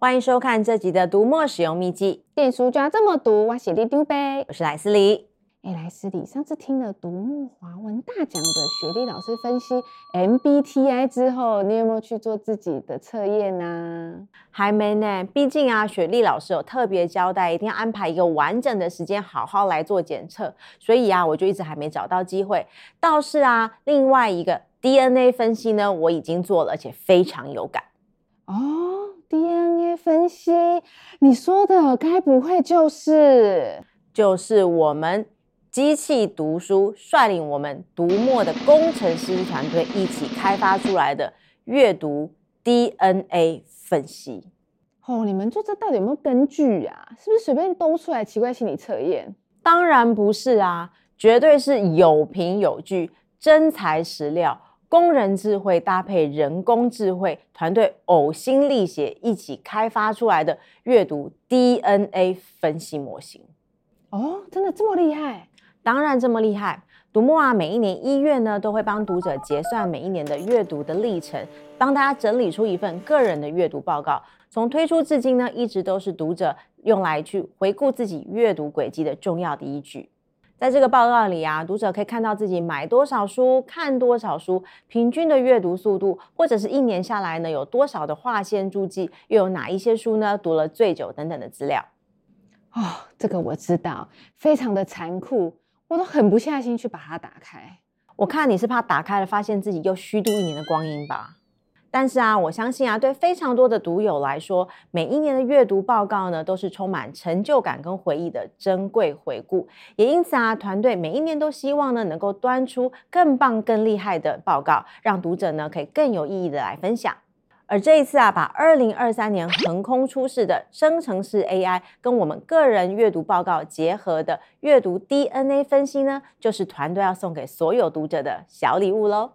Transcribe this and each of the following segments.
欢迎收看这集的读墨使用秘籍，电书就要这么读，我写的丢呗。我是莱斯里。哎，莱斯里，上次听了读墨华文大奖的雪莉老师分析 MBTI 之后，你有没有去做自己的测验呢？还没呢，毕竟啊，雪莉老师有特别交代，一定要安排一个完整的时间，好好来做检测。所以啊，我就一直还没找到机会。倒是啊，另外一个 DNA 分析呢，我已经做了，而且非常有感。哦，DNA 分析，你说的该不会就是就是我们？机器读书率领我们读墨的工程师团队一起开发出来的阅读 DNA 分析。哦，你们做这到底有没有根据啊？是不是随便兜出来奇怪心理测验？当然不是啊，绝对是有凭有据、真材实料，工人智慧搭配人工智慧，团队呕心沥血一起开发出来的阅读 DNA 分析模型。哦，真的这么厉害？当然这么厉害，读墨啊，每一年一月呢，都会帮读者结算每一年的阅读的历程，帮大家整理出一份个人的阅读报告。从推出至今呢，一直都是读者用来去回顾自己阅读轨迹的重要的依据。在这个报告里啊，读者可以看到自己买多少书、看多少书、平均的阅读速度，或者是一年下来呢，有多少的划线注记，又有哪一些书呢读了最久等等的资料。哦，这个我知道，非常的残酷。我都狠不下心去把它打开。我看你是怕打开了，发现自己又虚度一年的光阴吧。但是啊，我相信啊，对非常多的读友来说，每一年的阅读报告呢，都是充满成就感跟回忆的珍贵回顾。也因此啊，团队每一年都希望呢，能够端出更棒、更厉害的报告，让读者呢可以更有意义的来分享。而这一次啊，把二零二三年横空出世的生成式 AI 跟我们个人阅读报告结合的阅读 DNA 分析呢，就是团队要送给所有读者的小礼物喽！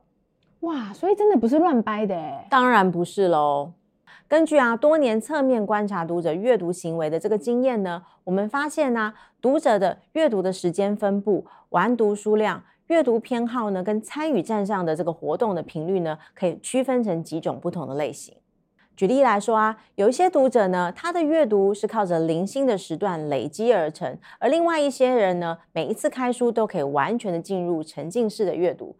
哇，所以真的不是乱掰的诶。当然不是喽。根据啊多年侧面观察读者阅读行为的这个经验呢，我们发现呢、啊，读者的阅读的时间分布、完读书量。阅读偏好呢，跟参与站上的这个活动的频率呢，可以区分成几种不同的类型。举例来说啊，有一些读者呢，他的阅读是靠着零星的时段累积而成；而另外一些人呢，每一次开书都可以完全的进入沉浸式的阅读。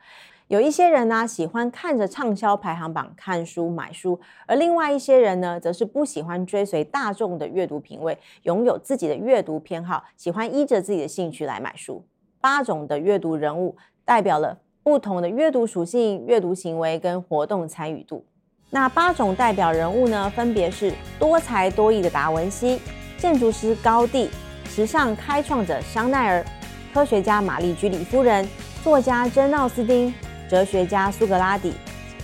有一些人呢，喜欢看着畅销排行榜看书买书；而另外一些人呢，则是不喜欢追随大众的阅读品味，拥有自己的阅读偏好，喜欢依着自己的兴趣来买书。八种的阅读人物代表了不同的阅读属性、阅读行为跟活动参与度。那八种代表人物呢，分别是多才多艺的达文西、建筑师高第、时尚开创者香奈儿、科学家玛丽居里夫人、作家珍奥斯汀、哲学家苏格拉底、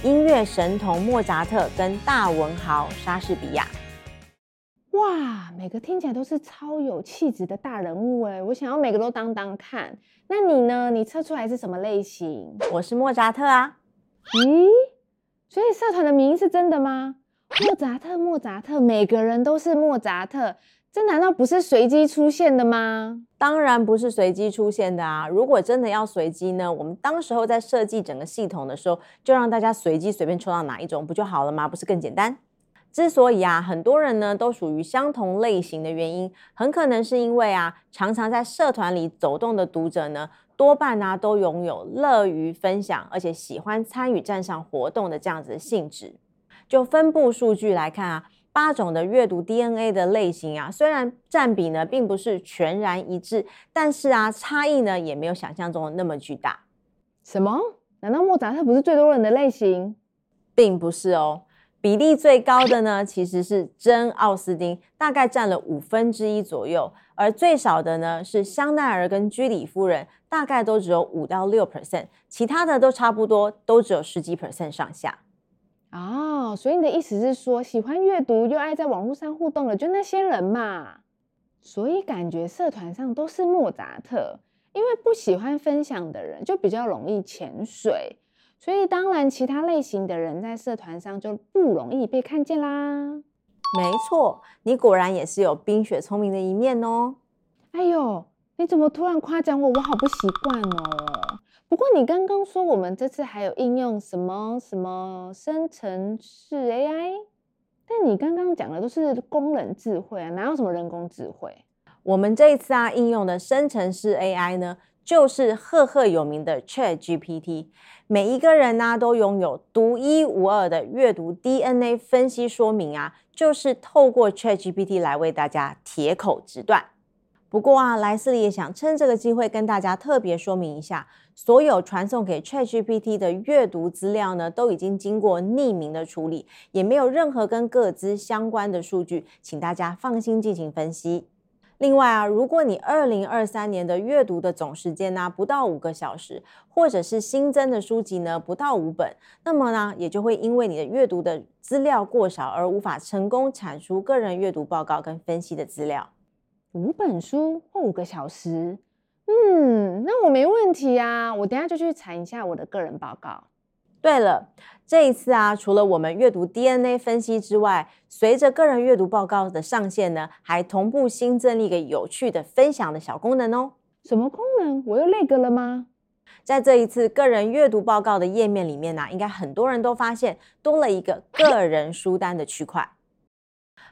音乐神童莫扎特跟大文豪莎士比亚。哇，每个听起来都是超有气质的大人物哎！我想要每个都当当看。那你呢？你测出来是什么类型？我是莫扎特啊。咦？所以社团的名是真的吗？莫扎特，莫扎特，每个人都是莫扎特，这难道不是随机出现的吗？当然不是随机出现的啊！如果真的要随机呢，我们当时候在设计整个系统的时候，就让大家随机随便抽到哪一种不就好了吗？不是更简单？之所以啊，很多人呢都属于相同类型的原因，很可能是因为啊，常常在社团里走动的读者呢，多半啊都拥有乐于分享，而且喜欢参与站上活动的这样子的性质。就分布数据来看啊，八种的阅读 DNA 的类型啊，虽然占比呢并不是全然一致，但是啊，差异呢也没有想象中的那么巨大。什么？难道莫扎特不是最多人的类型？并不是哦。比例最高的呢，其实是真奥斯汀，大概占了五分之一左右，而最少的呢是香奈儿跟居里夫人，大概都只有五到六 percent，其他的都差不多，都只有十几 percent 上下。哦，所以你的意思是说，喜欢阅读又爱在网络上互动的，就那些人嘛？所以感觉社团上都是莫扎特，因为不喜欢分享的人就比较容易潜水。所以当然，其他类型的人在社团上就不容易被看见啦。没错，你果然也是有冰雪聪明的一面哦。哎呦，你怎么突然夸奖我？我好不习惯哦。不过你刚刚说我们这次还有应用什么什么生成式 AI？但你刚刚讲的都是工人智慧啊，哪有什么人工智慧？我们这一次啊应用的生成式 AI 呢，就是赫赫有名的 ChatGPT。每一个人呢、啊、都拥有独一无二的阅读 DNA 分析说明啊，就是透过 ChatGPT 来为大家铁口直断。不过啊，莱斯利也想趁这个机会跟大家特别说明一下，所有传送给 ChatGPT 的阅读资料呢，都已经经过匿名的处理，也没有任何跟个资相关的数据，请大家放心进行分析。另外啊，如果你二零二三年的阅读的总时间呢，不到五个小时，或者是新增的书籍呢不到五本，那么呢也就会因为你的阅读的资料过少而无法成功产出个人阅读报告跟分析的资料。五本书或五个小时，嗯，那我没问题啊，我等下就去查一下我的个人报告。对了，这一次啊，除了我们阅读 DNA 分析之外，随着个人阅读报告的上线呢，还同步新增了一个有趣的分享的小功能哦。什么功能？我又那个了吗？在这一次个人阅读报告的页面里面呢，应该很多人都发现多了一个个人书单的区块。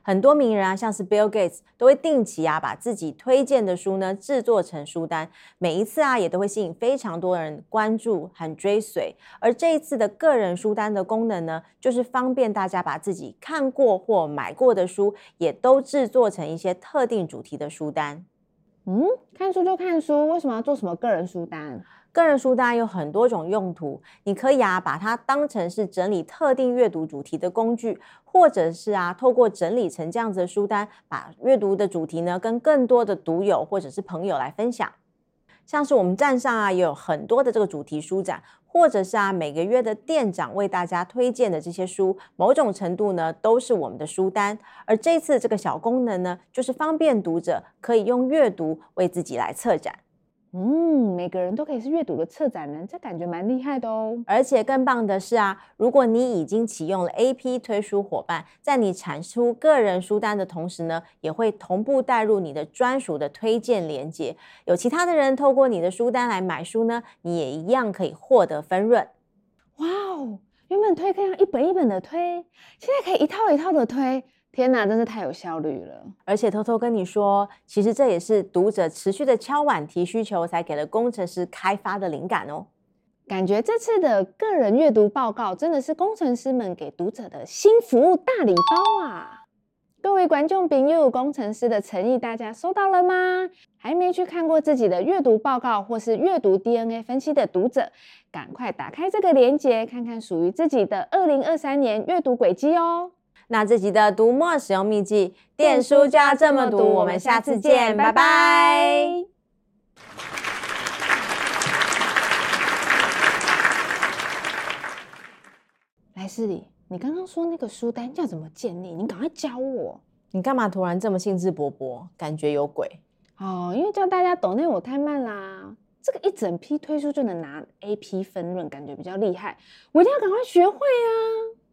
很多名人啊，像是 Bill Gates，都会定期啊把自己推荐的书呢制作成书单，每一次啊也都会吸引非常多人关注和追随。而这一次的个人书单的功能呢，就是方便大家把自己看过或买过的书，也都制作成一些特定主题的书单。嗯，看书就看书，为什么要做什么个人书单？个人书单有很多种用途，你可以啊把它当成是整理特定阅读主题的工具，或者是啊透过整理成这样子的书单，把阅读的主题呢跟更多的读友或者是朋友来分享。像是我们站上啊也有很多的这个主题书展，或者是啊每个月的店长为大家推荐的这些书，某种程度呢都是我们的书单。而这次这个小功能呢，就是方便读者可以用阅读为自己来策展。嗯，每个人都可以是阅读的策展人，这感觉蛮厉害的哦。而且更棒的是啊，如果你已经启用了 AP 推书伙伴，在你产出个人书单的同时呢，也会同步带入你的专属的推荐连接。有其他的人透过你的书单来买书呢，你也一样可以获得分润。哇哦，原本推可以一本一本的推，现在可以一套一套的推。天哪，真是太有效率了！而且偷偷跟你说，其实这也是读者持续的敲碗提需求，才给了工程师开发的灵感哦。感觉这次的个人阅读报告真的是工程师们给读者的新服务大礼包啊！各位观众朋友，工程师的诚意大家收到了吗？还没去看过自己的阅读报告或是阅读 DNA 分析的读者，赶快打开这个链接，看看属于自己的二零二三年阅读轨迹哦！那这集的读墨使用秘籍，电书就要这么读，我们下次见，拜拜。莱斯里，你刚刚说那个书单要怎么建立？你赶快教我。你干嘛突然这么兴致勃勃？感觉有鬼哦，因为叫大家抖内我太慢啦。这个一整批推出就能拿 AP 分润，感觉比较厉害，我一定要赶快学会啊！